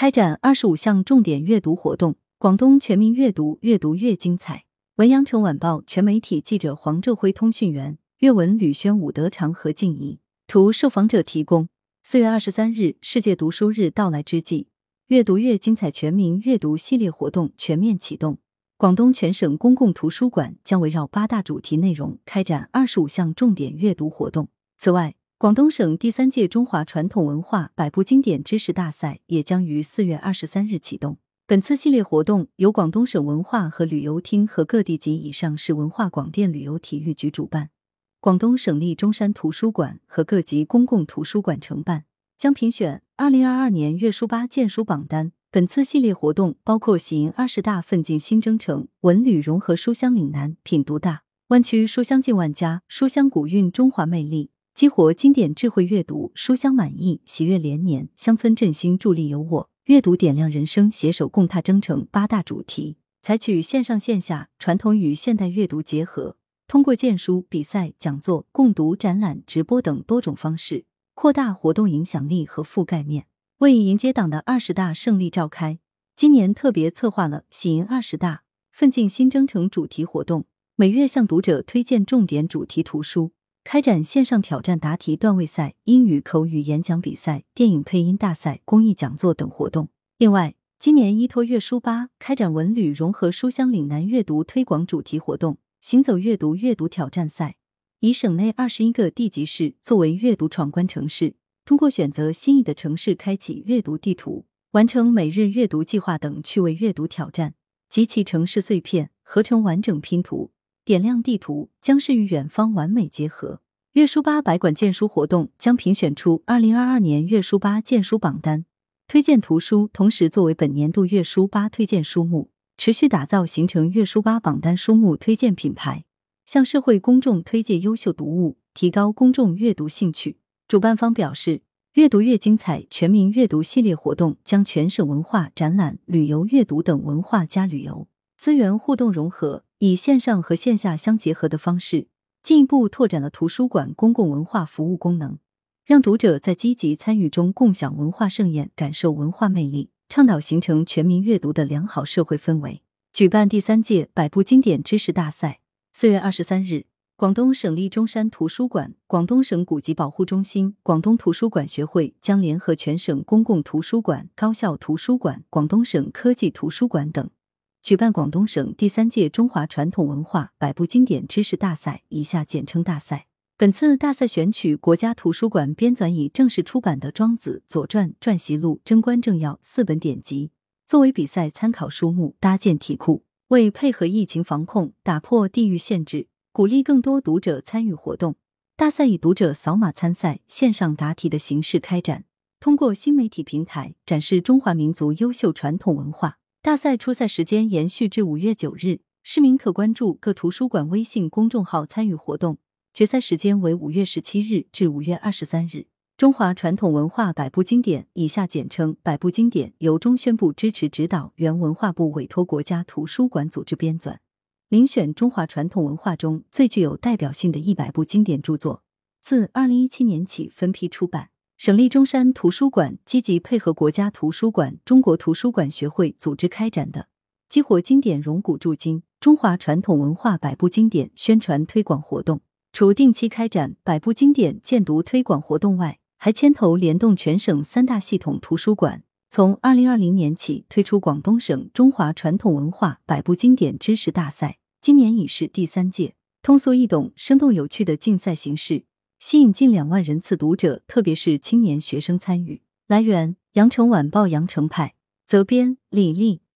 开展二十五项重点阅读活动，广东全民阅读阅读越精彩。文阳城晚报全媒体记者黄正辉，通讯员阅文吕轩、武德长、何静怡。图受访者提供。四月二十三日，世界读书日到来之际，阅读越精彩全民阅读系列活动全面启动。广东全省公共图书馆将围绕八大主题内容开展二十五项重点阅读活动。此外，广东省第三届中华传统文化百部经典知识大赛也将于四月二十三日启动。本次系列活动由广东省文化和旅游厅和各地级以上市文化广电旅游体育局主办，广东省立中山图书馆和各级公共图书馆承办，将评选二零二二年阅书吧荐书榜单。本次系列活动包括喜迎二十大奋进新征程、文旅融合书香岭南、品读大湾区书香近万家、书香古韵中华魅力、激活经典智慧阅读、书香满溢、喜悦连年、乡村振兴助力有我、阅读点亮人生、携手共踏征程八大主题，采取线上线下、传统与现代阅读结合，通过荐书、比赛、讲座、共读、展览、直播等多种方式，扩大活动影响力和覆盖面。为迎接党的二十大胜利召开，今年特别策划了“喜迎二十大，奋进新征程”主题活动，每月向读者推荐重点主题图书，开展线上挑战答题段位赛、英语口语演讲比赛、电影配音大赛、公益讲座等活动。另外，今年依托阅书吧开展文旅融合书香岭南阅读推广主题活动“行走阅读阅读挑战赛”，以省内二十一个地级市作为阅读闯关城市。通过选择心仪的城市，开启阅读地图，完成每日阅读计划等趣味阅读挑战，集齐城市碎片，合成完整拼图，点亮地图，将是与远方完美结合。阅书吧百馆荐书活动将评选出二零二二年阅书吧荐书榜单，推荐图书，同时作为本年度阅书吧推荐书目，持续打造形成阅书吧榜单书目推荐品牌，向社会公众推介优秀读物，提高公众阅读兴趣。主办方表示，阅读越精彩全民阅读系列活动将全省文化、展览、旅游、阅读等文化加旅游资源互动融合，以线上和线下相结合的方式，进一步拓展了图书馆公共文化服务功能，让读者在积极参与中共享文化盛宴，感受文化魅力，倡导形成全民阅读的良好社会氛围。举办第三届百部经典知识大赛，四月二十三日。广东省立中山图书馆、广东省古籍保护中心、广东图书馆学会将联合全省公共图书馆、高校图书馆、广东省科技图书馆等，举办广东省第三届中华传统文化百部经典知识大赛（以下简称大赛）。本次大赛选取国家图书馆编纂已正式出版的《庄子》《左传》《传习录》《贞观政要》四本典籍，作为比赛参考书目，搭建题库。为配合疫情防控，打破地域限制。鼓励更多读者参与活动，大赛以读者扫码参赛、线上答题的形式开展，通过新媒体平台展示中华民族优秀传统文化。大赛初赛时间延续至五月九日，市民可关注各图书馆微信公众号参与活动。决赛时间为五月十七日至五月二十三日。中华传统文化百部经典（以下简称百部经典）由中宣部支持指导，原文化部委托国家图书馆组织编纂。遴选中华传统文化中最具有代表性的一百部经典著作，自二零一七年起分批出版。省立中山图书馆积极配合国家图书馆、中国图书馆学会组织开展的“激活经典融古铸今：中华传统文化百部经典宣传推广活动”。除定期开展百部经典荐读推广活动外，还牵头联动全省三大系统图书馆。从二零二零年起推出广东省中华传统文化百部经典知识大赛，今年已是第三届，通俗易懂、生动有趣的竞赛形式，吸引近两万人次读者，特别是青年学生参与。来源：羊城晚报羊城派，责编：李丽。